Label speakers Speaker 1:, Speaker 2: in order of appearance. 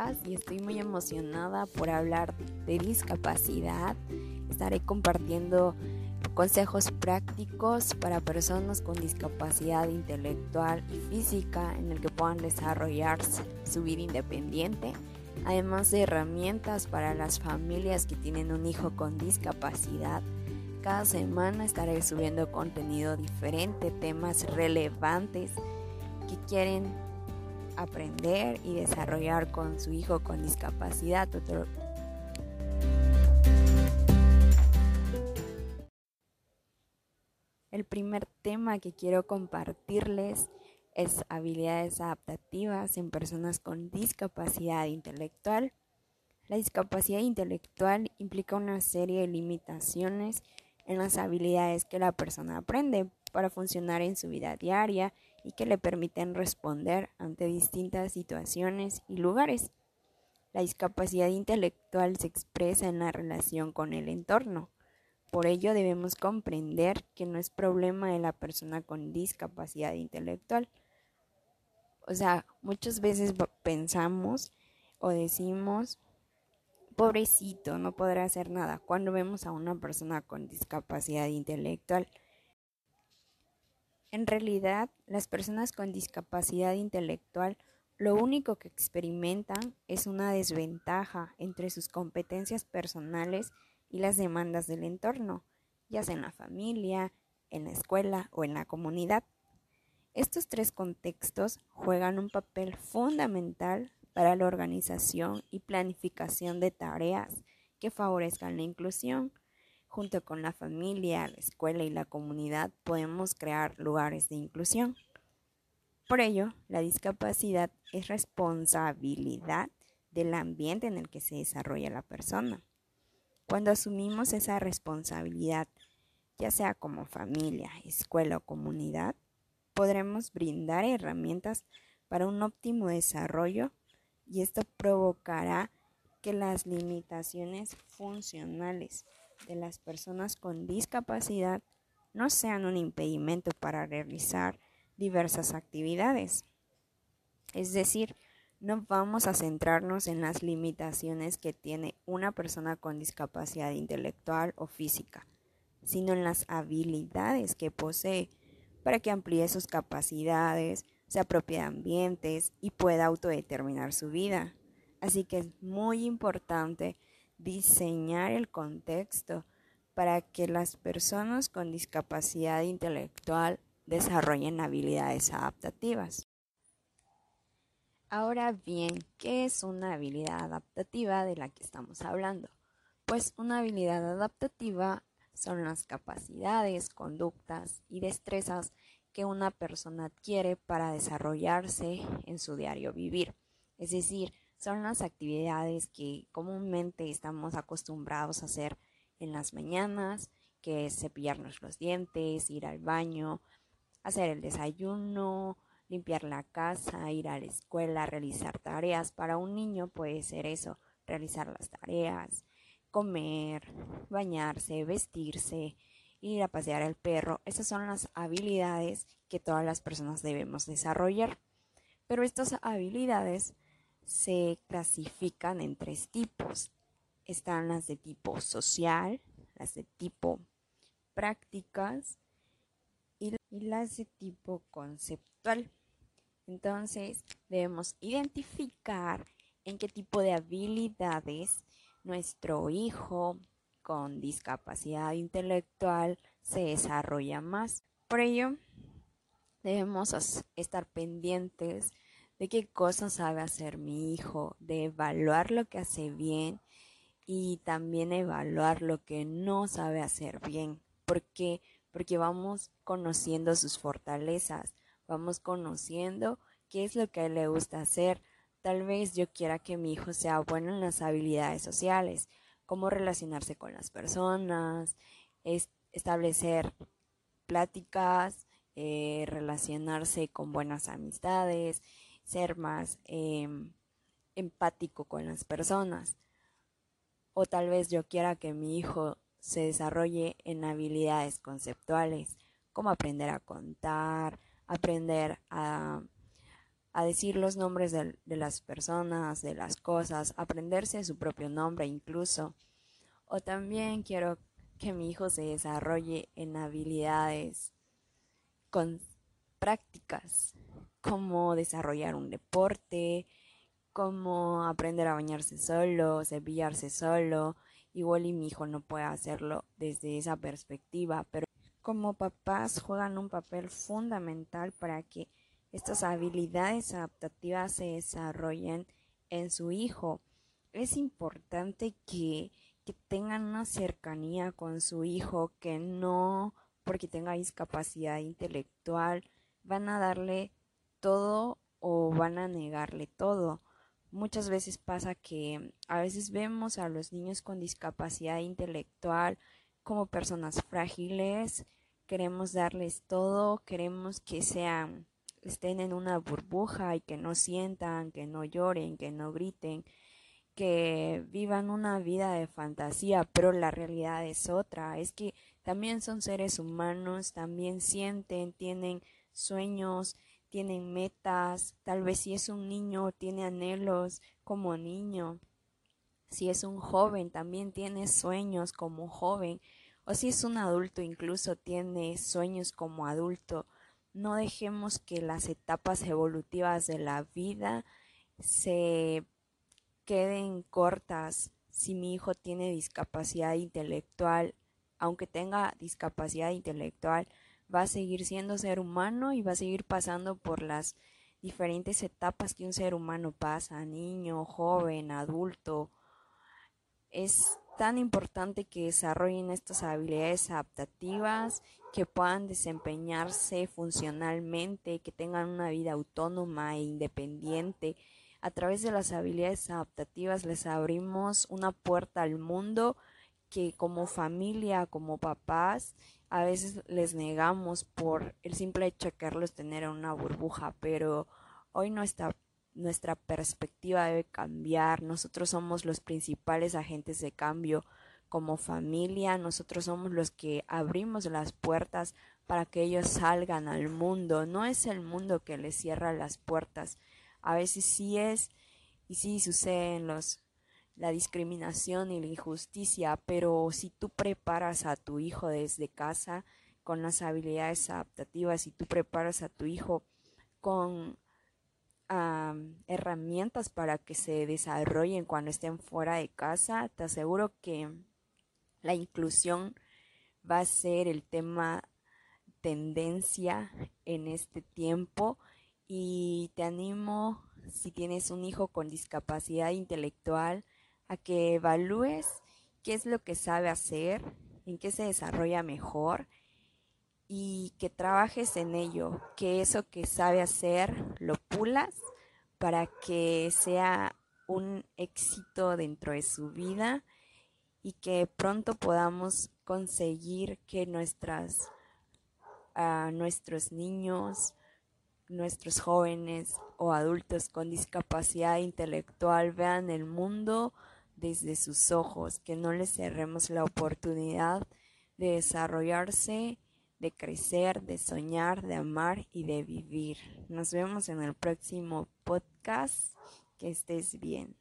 Speaker 1: podcast y estoy muy emocionada por hablar de discapacidad. Estaré compartiendo consejos prácticos para personas con discapacidad intelectual y física en el que puedan desarrollar su vida independiente, además de herramientas para las familias que tienen un hijo con discapacidad. Cada semana estaré subiendo contenido diferente, temas relevantes que quieren aprender y desarrollar con su hijo con discapacidad. El primer tema que quiero compartirles es habilidades adaptativas en personas con discapacidad intelectual. La discapacidad intelectual implica una serie de limitaciones en las habilidades que la persona aprende para funcionar en su vida diaria y que le permiten responder ante distintas situaciones y lugares. La discapacidad intelectual se expresa en la relación con el entorno. Por ello debemos comprender que no es problema de la persona con discapacidad intelectual. O sea, muchas veces pensamos o decimos, pobrecito, no podrá hacer nada, cuando vemos a una persona con discapacidad intelectual. En realidad, las personas con discapacidad intelectual lo único que experimentan es una desventaja entre sus competencias personales y las demandas del entorno, ya sea en la familia, en la escuela o en la comunidad. Estos tres contextos juegan un papel fundamental para la organización y planificación de tareas que favorezcan la inclusión, Junto con la familia, la escuela y la comunidad podemos crear lugares de inclusión. Por ello, la discapacidad es responsabilidad del ambiente en el que se desarrolla la persona. Cuando asumimos esa responsabilidad, ya sea como familia, escuela o comunidad, podremos brindar herramientas para un óptimo desarrollo y esto provocará que las limitaciones funcionales de las personas con discapacidad no sean un impedimento para realizar diversas actividades. Es decir, no vamos a centrarnos en las limitaciones que tiene una persona con discapacidad intelectual o física, sino en las habilidades que posee para que amplíe sus capacidades, se apropie de ambientes y pueda autodeterminar su vida. Así que es muy importante diseñar el contexto para que las personas con discapacidad intelectual desarrollen habilidades adaptativas. Ahora bien, ¿qué es una habilidad adaptativa de la que estamos hablando? Pues una habilidad adaptativa son las capacidades, conductas y destrezas que una persona adquiere para desarrollarse en su diario vivir. Es decir, son las actividades que comúnmente estamos acostumbrados a hacer en las mañanas, que es cepillarnos los dientes, ir al baño, hacer el desayuno, limpiar la casa, ir a la escuela, realizar tareas. Para un niño puede ser eso, realizar las tareas, comer, bañarse, vestirse, ir a pasear al perro. Esas son las habilidades que todas las personas debemos desarrollar. Pero estas habilidades se clasifican en tres tipos. Están las de tipo social, las de tipo prácticas y, las de tipo conceptual. Entonces debemos identificar en qué tipo de habilidades nuestro hijo con discapacidad intelectual se desarrolla más. Por ello, debemos estar pendientes de qué cosas sabe hacer mi hijo, de evaluar lo que hace bien y también evaluar lo que no sabe hacer bien. ¿Por qué? Porque vamos conociendo sus fortalezas, vamos conociendo qué es lo que a él le gusta hacer. Tal vez yo quiera que mi hijo sea bueno en las habilidades sociales, cómo relacionarse con las personas, establecer pláticas, eh, relacionarse con buenas amistades, ser más em, empático con las personas. O tal vez yo quiera que mi hijo se desarrolle en habilidades conceptuales, como aprender a contar, aprender a, decir los nombres de, las personas, de las cosas, aprenderse su propio nombre incluso. O también quiero que mi hijo se desarrolle en habilidades prácticas, como desarrollar un deporte, como aprender a bañarse solo, cepillarse solo. Igual y mi hijo no puede hacerlo desde esa perspectiva, pero como papás juegan un papel fundamental para que estas habilidades adaptativas se desarrollen en su hijo. Es importante que, que tengan una cercanía con su hijo, que no porque tenga discapacidad intelectual van a darle todo o van a negarle todo. Muchas veces pasa que a veces vemos a los niños con discapacidad intelectual como personas frágiles, queremos darles todo, queremos que sean estén en una burbuja y que no sientan, que no lloren, que no griten, que vivan una vida de fantasía, pero la realidad es otra, es que también son seres humanos, también sienten, tienen sueños, tienen metas, tal vez si es un niño tiene anhelos como niño, si es un joven también tiene sueños como joven, o si es un adulto incluso tiene sueños como adulto. No dejemos que las etapas evolutivas de la vida se queden cortas. Si mi hijo tiene discapacidad intelectual, aunque tenga discapacidad intelectual, va a seguir siendo ser humano y va a seguir pasando por las diferentes etapas que un ser humano pasa, niño, joven, adulto. Es tan importante que desarrollen estas habilidades adaptativas, que puedan desempeñarse funcionalmente, que tengan una vida autónoma e independiente. A través de las habilidades adaptativas les abrimos una puerta al mundo que como familia, como papás, a veces les negamos por el simple hecho de quererlos tener en una burbuja, pero hoy nuestra, nuestra perspectiva debe cambiar. Nosotros somos los principales agentes de cambio como familia, nosotros somos los que abrimos las puertas para que ellos salgan al mundo. No es el mundo que les cierra las puertas. A veces sí es y sí sucede en los la discriminación y la injusticia, pero si tú preparas a tu hijo desde casa con las habilidades adaptativas, si tú preparas a tu hijo con herramientas para que se desarrollen cuando estén fuera de casa, te aseguro que la inclusión va a ser el tema tendencia en este tiempo. Y te animo si tienes un hijo con discapacidad intelectual a que evalúes qué es lo que sabe hacer, en qué se desarrolla mejor y que trabajes en ello, que eso que sabe hacer lo pulas para que sea un éxito dentro de su vida y que pronto podamos conseguir que nuestras, uh, nuestros niños, nuestros jóvenes o adultos con discapacidad intelectual vean el mundo desde sus ojos, que no les cerremos la oportunidad de desarrollarse, de crecer, de soñar, de amar y de vivir. Nos vemos en el próximo podcast. Que estés bien.